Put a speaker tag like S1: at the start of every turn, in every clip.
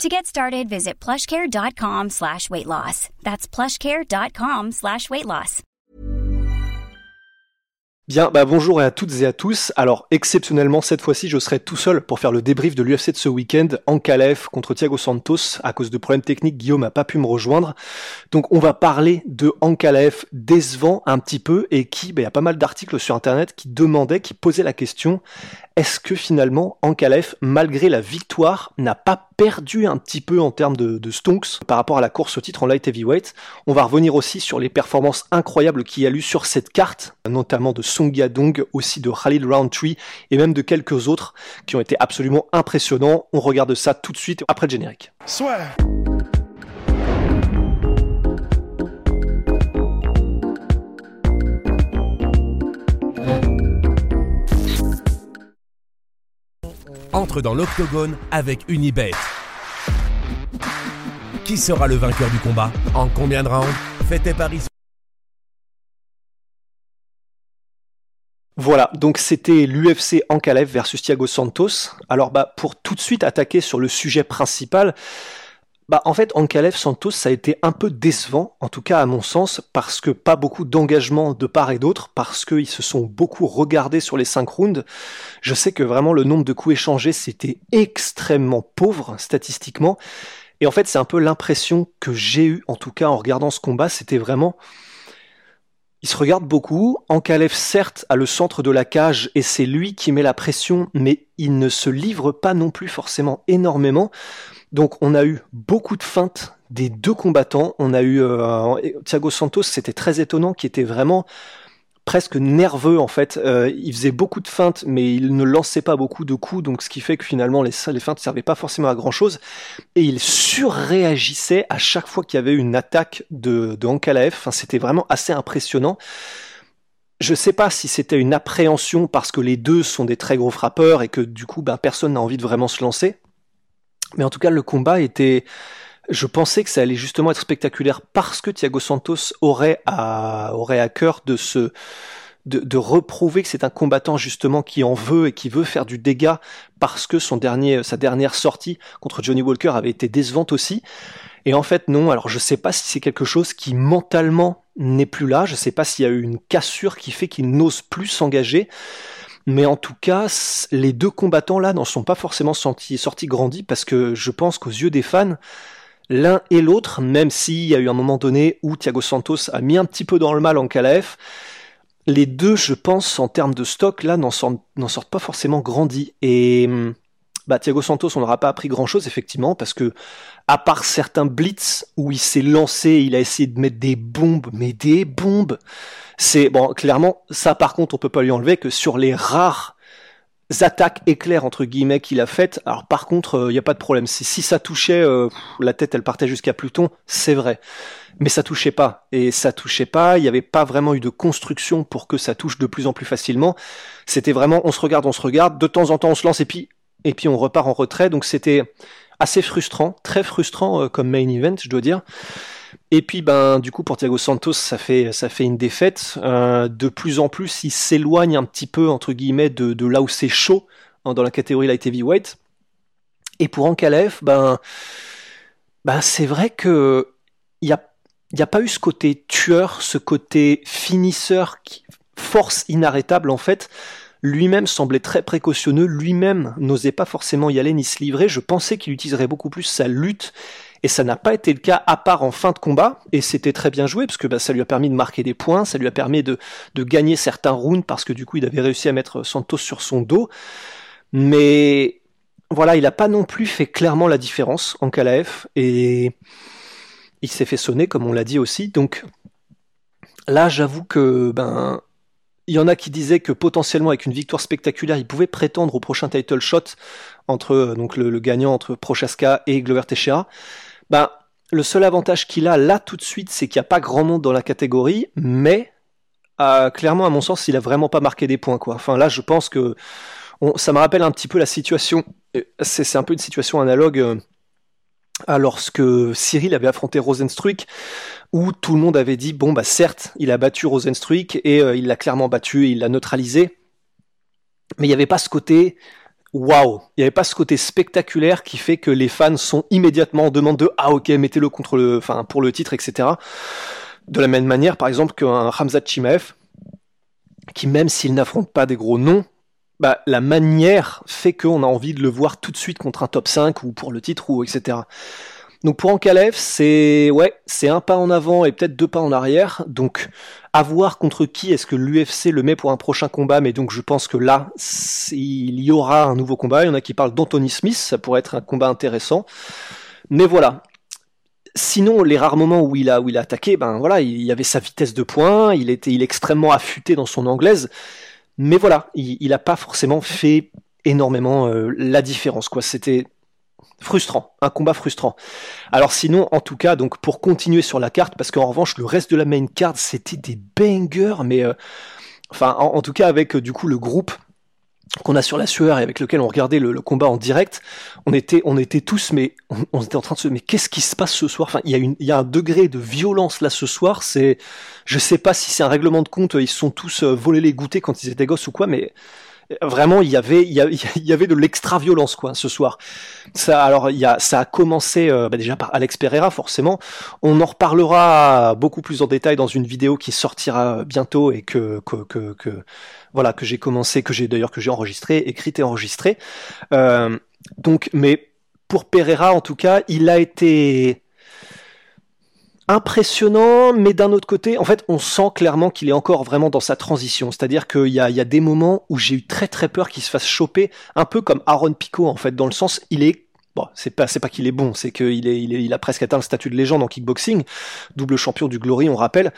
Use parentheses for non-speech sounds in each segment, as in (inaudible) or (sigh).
S1: To get started, visit plushcare.com slash weight loss. That's plushcare.com slash weight loss.
S2: Bien, bah bonjour à toutes et à tous. Alors, exceptionnellement, cette fois-ci, je serai tout seul pour faire le débrief de l'UFC de ce week-end en Calef contre Thiago Santos. À cause de problèmes techniques, Guillaume n'a pas pu me rejoindre. Donc, on va parler de Ankalaev décevant un petit peu et qui, bah, il y a pas mal d'articles sur Internet qui demandaient, qui posaient la question, est-ce que finalement Ankalaev, malgré la victoire, n'a pas perdu un petit peu en termes de, de, stonks par rapport à la course au titre en light heavyweight On va revenir aussi sur les performances incroyables qu'il y a eu sur cette carte, notamment de Song Yadong, aussi de Khalil Roundtree et même de quelques autres qui ont été absolument impressionnants. On regarde ça tout de suite après le générique.
S3: Entre dans l'octogone avec Unibet. Qui sera le vainqueur du combat? En combien de rounds? Fais tes paris.
S2: Voilà, donc c'était l'UFC Ankalev versus Thiago Santos. Alors bah pour tout de suite attaquer sur le sujet principal, bah, en fait, Ankalev Santos, ça a été un peu décevant, en tout cas à mon sens, parce que pas beaucoup d'engagement de part et d'autre, parce qu'ils se sont beaucoup regardés sur les cinq rounds. Je sais que vraiment le nombre de coups échangés, c'était extrêmement pauvre statistiquement. Et en fait, c'est un peu l'impression que j'ai eue, en tout cas en regardant ce combat, c'était vraiment... Ils se regardent beaucoup. Ankalev, certes, a le centre de la cage et c'est lui qui met la pression, mais il ne se livre pas non plus forcément énormément. Donc on a eu beaucoup de feintes des deux combattants. On a eu euh, Thiago Santos, c'était très étonnant, qui était vraiment presque nerveux en fait. Euh, il faisait beaucoup de feintes, mais il ne lançait pas beaucoup de coups, donc ce qui fait que finalement les, feintes ne servaient pas forcément à grand chose. Et il surréagissait à chaque fois qu'il y avait une attaque de, de Ankalaev. Enfin, c'était vraiment assez impressionnant. Je sais pas si c'était une appréhension parce que les deux sont des très gros frappeurs et que du coup ben, personne n'a envie de vraiment se lancer. Mais en tout cas, le combat était. Je pensais que ça allait justement être spectaculaire parce que Thiago Santos aurait à, aurait à cœur de se, de, de reprouver que c'est un combattant justement qui en veut et qui veut faire du dégât parce que son dernier, sa dernière sortie contre Johnny Walker avait été décevante aussi. Et en fait, non. Alors, je sais pas si c'est quelque chose qui mentalement n'est plus là. Je sais pas s'il y a eu une cassure qui fait qu'il n'ose plus s'engager. Mais en tout cas, les deux combattants là n'en sont pas forcément sortis, sortis grandis parce que je pense qu'aux yeux des fans, l'un et l'autre, même s'il y a eu un moment donné où Thiago Santos a mis un petit peu dans le mal en KLF, les deux, je pense, en termes de stock, là, n'en sortent, sortent, pas forcément grandis. Et bah, Thiago Santos, on n'aura pas appris grand-chose, effectivement, parce que, à part certains blitz où il s'est lancé, il a essayé de mettre des bombes, mais des bombes, c'est bon, clairement, ça par contre, on peut pas lui enlever que sur les rares attaques éclairs entre guillemets qu'il a faites. Alors par contre, il euh, n'y a pas de problème. Si, si ça touchait, euh, la tête elle partait jusqu'à Pluton, c'est vrai. Mais ça touchait pas. Et ça touchait pas, il n'y avait pas vraiment eu de construction pour que ça touche de plus en plus facilement. C'était vraiment on se regarde, on se regarde, de temps en temps on se lance et puis et puis on repart en retrait. Donc c'était assez frustrant, très frustrant euh, comme main event, je dois dire. Et puis, ben, du coup, pour Thiago Santos, ça fait, ça fait une défaite. Euh, de plus en plus, il s'éloigne un petit peu, entre guillemets, de, là où c'est chaud, hein, dans la catégorie light heavyweight. Et pour Ankalev, ben, ben c'est vrai que il n'y a, y a pas eu ce côté tueur, ce côté finisseur, force inarrêtable, en fait. Lui-même semblait très précautionneux, lui-même n'osait pas forcément y aller ni se livrer. Je pensais qu'il utiliserait beaucoup plus sa lutte et ça n'a pas été le cas à part en fin de combat, et c'était très bien joué, parce que bah, ça lui a permis de marquer des points, ça lui a permis de, gagner certains rounds, parce que du coup il avait réussi à mettre Santos sur son dos. Mais voilà, il n'a pas non plus fait clairement la différence en KLF, et il s'est fait sonner, comme on l'a dit aussi. Donc là, j'avoue que ben il y en a qui disaient que potentiellement avec une victoire spectaculaire, il pouvait prétendre au prochain title shot entre donc le, gagnant entre Prochaska et Glover Teixeira. Ben, le seul avantage qu'il a là tout de suite, c'est qu'il n'y a pas grand monde dans la catégorie, mais euh, clairement, à mon sens, il a vraiment pas marqué des points. Enfin, là, je pense que ça me rappelle un petit peu la situation. C'est un peu une situation analogue euh, à lorsque Cyril avait affronté Rosenstruik, où tout le monde avait dit bon bah certes, il a battu Rosenstruik et euh, il l'a clairement battu, et il l'a neutralisé, mais il n'y avait pas ce côté waouh, il n'y avait pas ce côté spectaculaire qui fait que les fans sont immédiatement en demande de ah ok mettez-le contre le, enfin pour le titre etc. De la même manière par exemple qu'un Ramzat Chimaev qui même s'il n'affronte pas des gros noms, bah, la manière fait qu'on a envie de le voir tout de suite contre un top 5 ou pour le titre ou etc. Donc pour Ankalev, c'est ouais, c'est un pas en avant et peut-être deux pas en arrière. Donc à voir contre qui est-ce que l'UFC le met pour un prochain combat. Mais donc je pense que là, il y aura un nouveau combat. Il y en a qui parlent d'Anthony Smith, ça pourrait être un combat intéressant. Mais voilà. Sinon, les rares moments où il a attaqué, ben voilà, il y avait sa vitesse de poing, il était il extrêmement affûté dans son anglaise. Mais voilà, il n'a pas forcément fait énormément euh, la différence quoi. C'était frustrant, un combat frustrant. Alors sinon, en tout cas, donc pour continuer sur la carte, parce qu'en revanche, le reste de la main card, c'était des bangers, mais euh, enfin, en, tout cas avec euh, du coup le groupe qu'on a sur la sueur et avec lequel on regardait le, combat en direct, on était, on était tous, mais on, était en train de se, mais qu'est-ce qui se passe ce soir? Enfin, il y a une, il y a un degré de violence là ce soir. C'est, je sais pas si c'est un règlement de compte, ils sont tous euh, volés les goûter quand ils étaient gosses ou quoi, mais vraiment il y avait il y (laughs) avait, de l'extra violence quoi ce soir. Ça alors a ça a commencé euh, bah, déjà par Alex Pereira forcément. On en reparlera beaucoup plus en détail dans une vidéo qui sortira bientôt et que que que, voilà que j'ai commencé que j'ai d'ailleurs que j'ai enregistré écrit et enregistré euh, donc mais pour Pereira en tout cas il a été impressionnant, mais d'un autre côté, en fait, on sent clairement qu'il est encore vraiment dans sa transition. C'est-à-dire qu'il y a, y a des moments où j'ai eu très très peur qu'il se fasse choper, un peu comme Aaron Pico, en fait, dans le sens, il est Bon, c'est pas pas qu'il est bon, c'est qu'il il est il a presque atteint le statut de légende en kickboxing, double champion du Glory, on rappelle.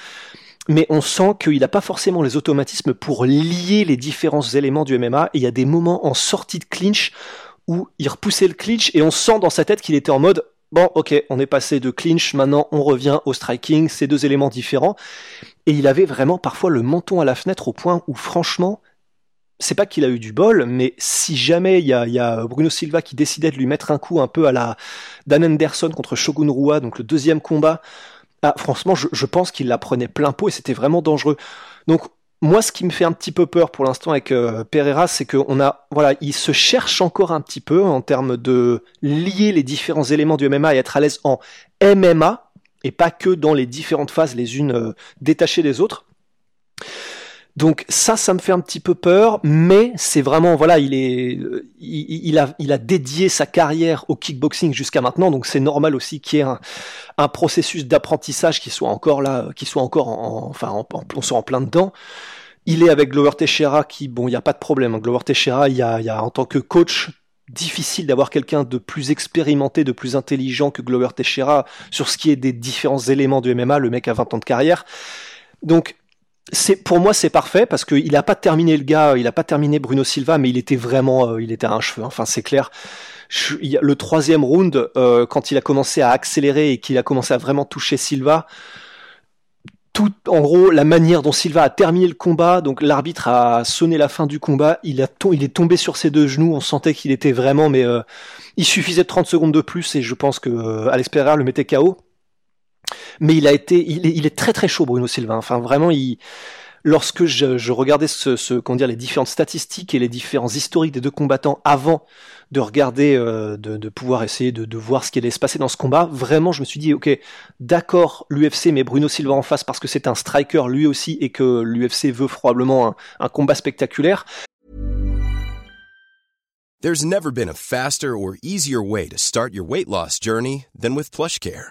S2: Mais on sent qu'il n'a pas forcément les automatismes pour lier les différents éléments du MMA. Et il y a des moments en sortie de clinch où il repoussait le clinch et on sent dans sa tête qu'il était en mode Bon, ok, on est passé de clinch, maintenant on revient au striking, c'est deux éléments différents. Et il avait vraiment parfois le menton à la fenêtre au point où franchement, c'est pas qu'il a eu du bol, mais si jamais il y a, Bruno Silva qui décidait de lui mettre un coup un peu à la Dan Anderson contre Shogun Rua, donc le deuxième combat, ah, franchement, je, je pense qu'il la prenait plein pot et c'était vraiment dangereux. Donc moi, ce qui me fait un petit peu peur pour l'instant avec euh, Pereira, c'est qu'on a, voilà, il se cherche encore un petit peu en termes de lier les différents éléments du MMA et être à l'aise en MMA et pas que dans les différentes phases, les unes euh, détachées des autres. Donc ça, ça me fait un petit peu peur, mais c'est vraiment voilà, il est, il, a, il a dédié sa carrière au kickboxing jusqu'à maintenant, donc c'est normal aussi qu'il y ait un, processus d'apprentissage qui soit encore là, qui soit encore en, enfin, en, on soit en plein dedans. Il est avec Glover Teixeira qui, bon, il n'y a pas de problème. Hein. Glover Teixeira, il y a, il y a en tant que coach difficile d'avoir quelqu'un de plus expérimenté, de plus intelligent que Glover Teixeira sur ce qui est des différents éléments du MMA. Le mec a 20 ans de carrière. Donc, c'est pour moi c'est parfait parce qu'il n'a pas terminé le gars, il a pas terminé Bruno Silva, mais il était vraiment, euh, il était à un cheveu. Enfin c'est clair. le troisième round, euh, quand il a commencé à accélérer et qu'il a commencé à vraiment toucher Silva, tout, en gros, la manière dont Silva a terminé le combat, donc l'arbitre a sonné la fin du combat, il, a il est tombé sur ses deux genoux, on sentait qu'il était vraiment, mais euh, il suffisait de 30 secondes de plus et je pense que Alex Pereira le mettait KO mais il a été, il est, très très chaud Bruno Silva. Enfin vraiment, lorsque je, regardais ce, ce les différentes statistiques et les différents historiques des deux combattants avant de regarder, euh, de, pouvoir essayer de, voir ce qui allait se passer dans ce combat, vraiment je me suis dit ok, d'accord l'UFC met Bruno Silva en face parce que c'est un striker lui aussi et que l'UFC veut probablement un, combat spectaculaire.
S4: There's never been a faster or easier way to start your weight loss journey than with PlushCare.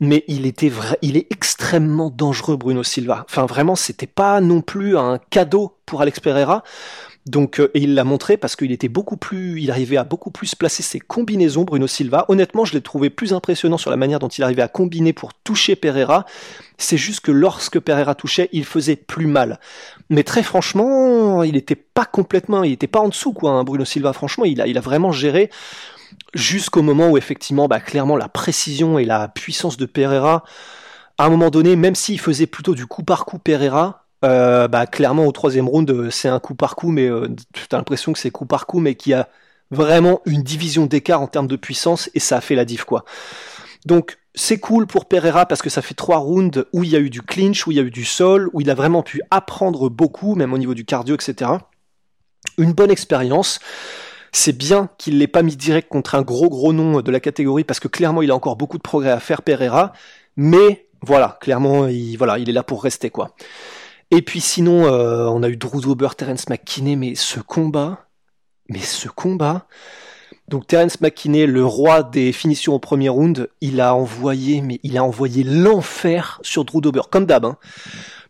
S2: Mais il était vrai, il est extrêmement dangereux Bruno Silva. Enfin vraiment, c'était pas non plus un cadeau pour Alex Pereira. Donc, euh, et il l'a montré parce qu'il était beaucoup plus, il arrivait à beaucoup plus placer ses combinaisons, Bruno Silva. Honnêtement, je l'ai trouvé plus impressionnant sur la manière dont il arrivait à combiner pour toucher Pereira. C'est juste que lorsque Pereira touchait, il faisait plus mal. Mais très franchement, il n'était pas complètement, il était pas en dessous, quoi, hein, Bruno Silva. Franchement, il a, il a vraiment géré jusqu'au moment où effectivement, bah, clairement, la précision et la puissance de Pereira, à un moment donné, même s'il faisait plutôt du coup par coup Pereira, euh, bah, clairement au troisième round, euh, c'est un coup par coup, mais euh, tu as l'impression que c'est coup par coup, mais qui a vraiment une division d'écart en termes de puissance, et ça a fait la diff, quoi. Donc, c'est cool pour Pereira parce que ça fait trois rounds où il y a eu du clinch, où il y a eu du sol, où il a vraiment pu apprendre beaucoup, même au niveau du cardio, etc. Une bonne expérience. C'est bien qu'il l'ait pas mis direct contre un gros gros nom de la catégorie parce que clairement il a encore beaucoup de progrès à faire Pereira. Mais voilà, clairement il, voilà, il est là pour rester quoi. Et puis sinon, euh, on a eu Drew Dober, Terence McKinney, mais ce combat, mais ce combat. Donc Terence McKinney, le roi des finitions au premier round, il a envoyé, mais il a envoyé l'enfer sur Drew Dober, comme d'hab. Hein.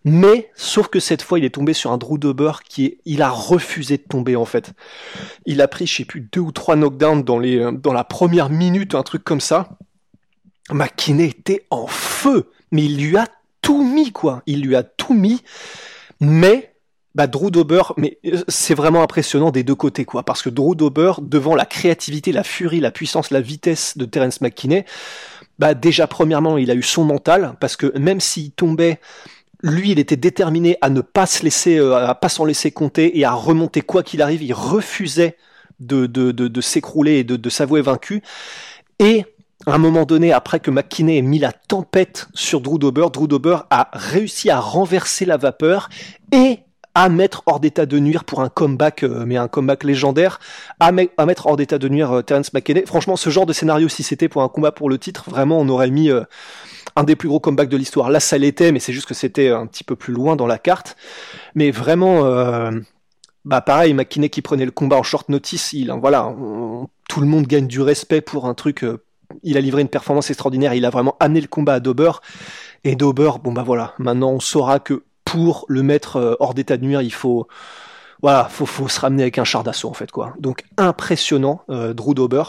S2: Mais, sauf que cette fois, il est tombé sur un Drew Dober qui est, il a refusé de tomber, en fait. Il a pris, je sais plus, deux ou trois knockdowns dans les, euh, dans la première minute, un truc comme ça. McKinney était en feu, mais il lui a tout mis, quoi. Il lui a tout mis. Mais, bah, Drew Dober, mais euh, c'est vraiment impressionnant des deux côtés, quoi. Parce que Drew Dober, devant la créativité, la furie, la puissance, la vitesse de Terence McKinney, bah, déjà, premièrement, il a eu son mental, parce que même s'il tombait, lui, il était déterminé à ne pas se laisser, euh, à pas s'en laisser compter et à remonter quoi qu'il arrive. Il refusait de, de, de, de s'écrouler et de, de s'avouer vaincu. Et à un moment donné, après que McKinney ait mis la tempête sur Drew Dober, Drew Dober a réussi à renverser la vapeur et à mettre hors d'état de nuire pour un comeback, euh, mais un comeback légendaire, à, mettre hors d'état de nuire euh, Terence McKinney. Franchement, ce genre de scénario, si c'était pour un combat pour le titre, vraiment, on aurait mis euh, un des plus gros comebacks de l'histoire. Là, ça l'était, mais c'est juste que c'était un petit peu plus loin dans la carte. Mais vraiment, bah pareil, McKinney qui prenait le combat en short notice, il, voilà, tout le monde gagne du respect pour un truc il a livré une performance extraordinaire, il a vraiment amené le combat à Dober. Et Dober, bon bah voilà, maintenant on saura que pour le mettre euh, hors d'état de nuire, il faut voilà, faut, se ramener avec un char d'assaut en fait quoi. Donc impressionnant, euh, Drew Dober.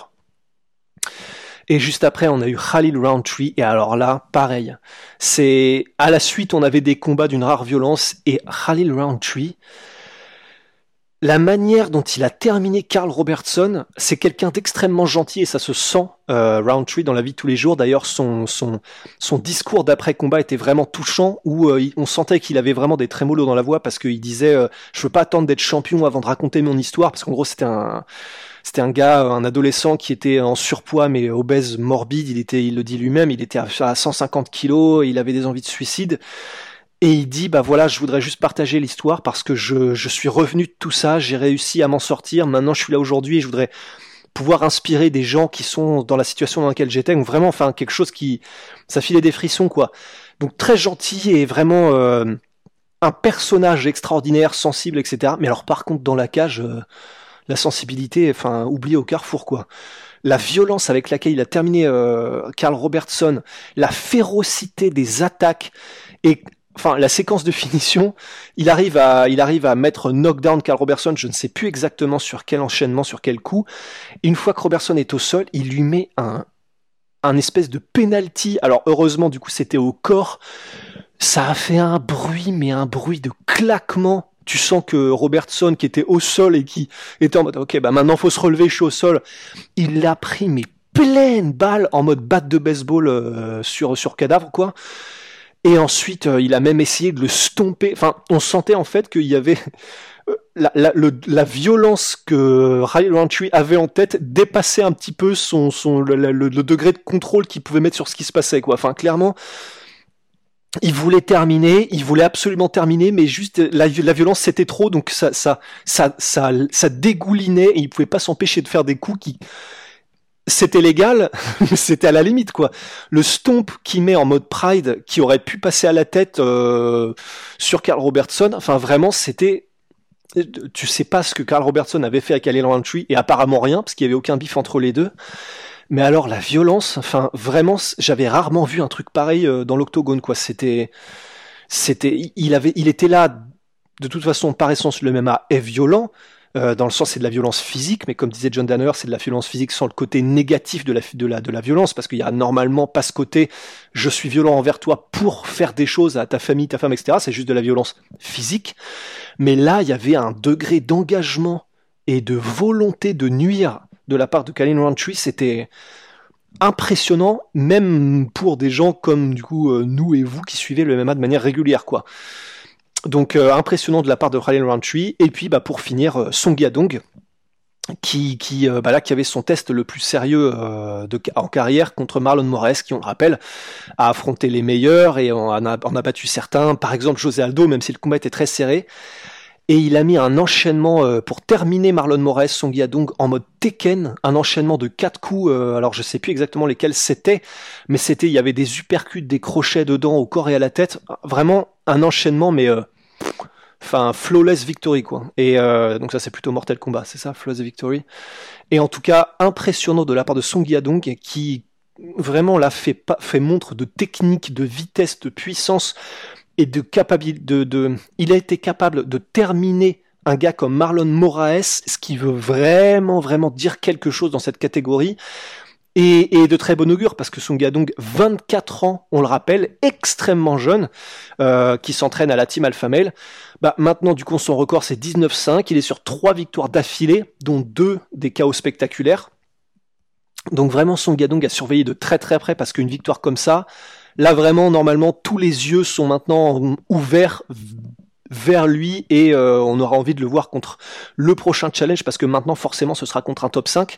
S2: Et juste après, on a eu Khalil Roundtree. Et alors là, pareil. C'est à la suite, on avait des combats d'une rare violence. Et Khalil Roundtree, la manière dont il a terminé Carl Robertson, c'est quelqu'un d'extrêmement gentil et ça se sent euh, Roundtree dans la vie de tous les jours. D'ailleurs, son, son, son discours d'après combat était vraiment touchant où euh, on sentait qu'il avait vraiment des trémolos dans la voix parce qu'il disait euh, je veux pas attendre d'être champion avant de raconter mon histoire parce qu'en gros c'était un c'était un gars, un adolescent qui était en surpoids mais obèse morbide. Il était, il le dit lui-même, il était à 150 kilos, il avait des envies de suicide. Et il dit, bah voilà, je voudrais juste partager l'histoire parce que je, je suis revenu de tout ça, j'ai réussi à m'en sortir, maintenant je suis là aujourd'hui et je voudrais pouvoir inspirer des gens qui sont dans la situation dans laquelle j'étais, donc vraiment, enfin, quelque chose qui, ça filait des frissons, quoi. Donc très gentil et vraiment euh, un personnage extraordinaire, sensible, etc. Mais alors par contre, dans la cage, euh, la sensibilité, enfin, oublié au carrefour, quoi la violence avec laquelle il a terminé euh, Carl Robertson, la férocité des attaques et enfin la séquence de finition, il arrive à mettre knockdown Carl Robertson, je ne sais plus exactement sur quel enchaînement, sur quel coup. une fois que Robertson est au sol, il lui met un espèce de penalty. Alors heureusement du coup c'était au corps. Ça a fait un bruit mais un bruit de claquement. Tu sens que Robertson qui était au sol et qui était en mode OK, bah maintenant faut se relever, je suis au sol. Il l'a pris mais pleine balle en mode batte de baseball euh, sur cadavre quoi. Et ensuite, euh, il a même essayé de le stomper. Enfin, on sentait en fait qu'il y avait euh, la, violence que Riley Roundtree avait en tête dépassait un petit peu son, le, degré de contrôle qu'il pouvait mettre sur ce qui se passait. Enfin, clairement, il voulait terminer, il voulait absolument terminer, mais juste la, la violence c'était trop, donc ça, ça, ça, ça, ça dégoulinait et il pouvait pas s'empêcher de faire des coups qui c'était légal, (laughs) mais c'était à la limite quoi. Le stomp qui met en mode Pride, qui aurait pu passer à la tête euh, sur Carl Robertson, enfin vraiment c'était, tu sais pas ce que Carl Robertson avait fait à Khalil Roundtree et apparemment rien parce qu'il y avait aucun bif entre les deux. Mais alors la violence, enfin vraiment, j'avais rarement vu un truc pareil euh, dans l'octogone quoi. C'était, c'était, il avait, il était là de toute façon par essence le MMA est violent. Euh, dans le sens c'est de la violence physique, mais comme disait John Danner, c'est de la violence physique sans le côté négatif de la, violence, parce qu'il y a normalement pas ce côté je suis violent envers toi pour faire des choses à ta famille, ta femme, etc. C'est juste de la violence physique. Mais là, il y avait un degré d'engagement et de volonté de nuire de la part de Kalin Roundtree, c'était impressionnant, même pour des gens comme du coup euh, nous et vous qui suivez le MMA de manière régulière, quoi. Donc euh, impressionnant de la part de Kalin Roundtree. Et puis bah, pour finir, euh, Song Yadong, qui, qui, bah là, qui avait son test le plus sérieux en carrière contre Marlon Moraes, qui, on le rappelle, a affronté les meilleurs et a, on a battu certains. Par exemple, José Aldo, même si le combat était très serré et il a mis un enchaînement euh, pour terminer Marlon Moraes, Song Yadong en mode Tekken, un enchaînement de quatre coups. Euh, alors je sais plus exactement lesquels c'était, mais c'était il y avait des uppercuts, des crochets dedans au corps et à la tête. Vraiment un enchaînement, mais euh, enfin flawless victory quoi. Et donc ça c'est plutôt Mortal Kombat, c'est ça, flawless victory. Et en tout cas impressionnant de la part de Song Yadong qui vraiment l'a fait, fait montre de technique, de vitesse, de puissance et de de, de, il a été capable de terminer un gars comme Marlon Moraes, ce qui veut vraiment vraiment dire quelque chose dans cette catégorie. Et, et de très bon augure parce que Song Yadong, 24 ans, on le rappelle, extrêmement jeune, euh, qui s'entraîne à la team Alpha Male. Bah, maintenant, du coup, son record c'est 19-5. Il est sur trois victoires d'affilée, dont deux des chaos spectaculaires. Donc vraiment, Song Yadong a surveillé de très très près parce qu'une victoire comme ça, Là vraiment, normalement, tous les yeux sont maintenant ouverts vers lui et euh, on aura envie de le voir contre le prochain challenge parce que maintenant forcément ce sera contre un top 5.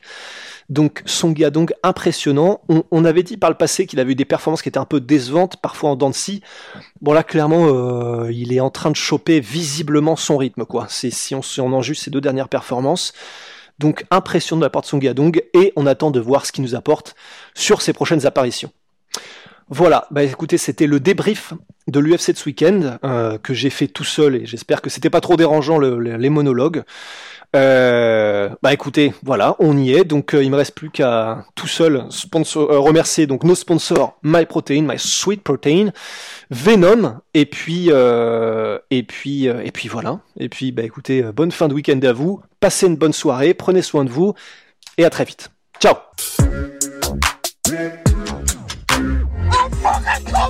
S2: Donc Song Yadong impressionnant. On, avait dit par le passé qu'il avait eu des performances qui étaient un peu décevantes, parfois en dents Bon là clairement euh, il est en train de choper visiblement son rythme quoi. C'est si on, en juge ses deux dernières performances. Donc impressionnant de la part de Song Yadong et on attend de voir ce qu'il nous apporte sur ses prochaines apparitions. Voilà, bah écoutez, c'était le débrief de l'UFC de ce week-end euh, que j'ai fait tout seul et j'espère que c'était pas trop dérangeant les monologues. Euh, bah écoutez, voilà, on y est. Donc euh, il me reste plus qu'à tout seul remercier donc nos sponsors MyProtein, My Sweet Protein, Venom et puis et puis et puis voilà. Et puis bah écoutez, bonne fin de week-end à vous. Passez une bonne soirée, prenez soin de vous et à très vite. Ciao.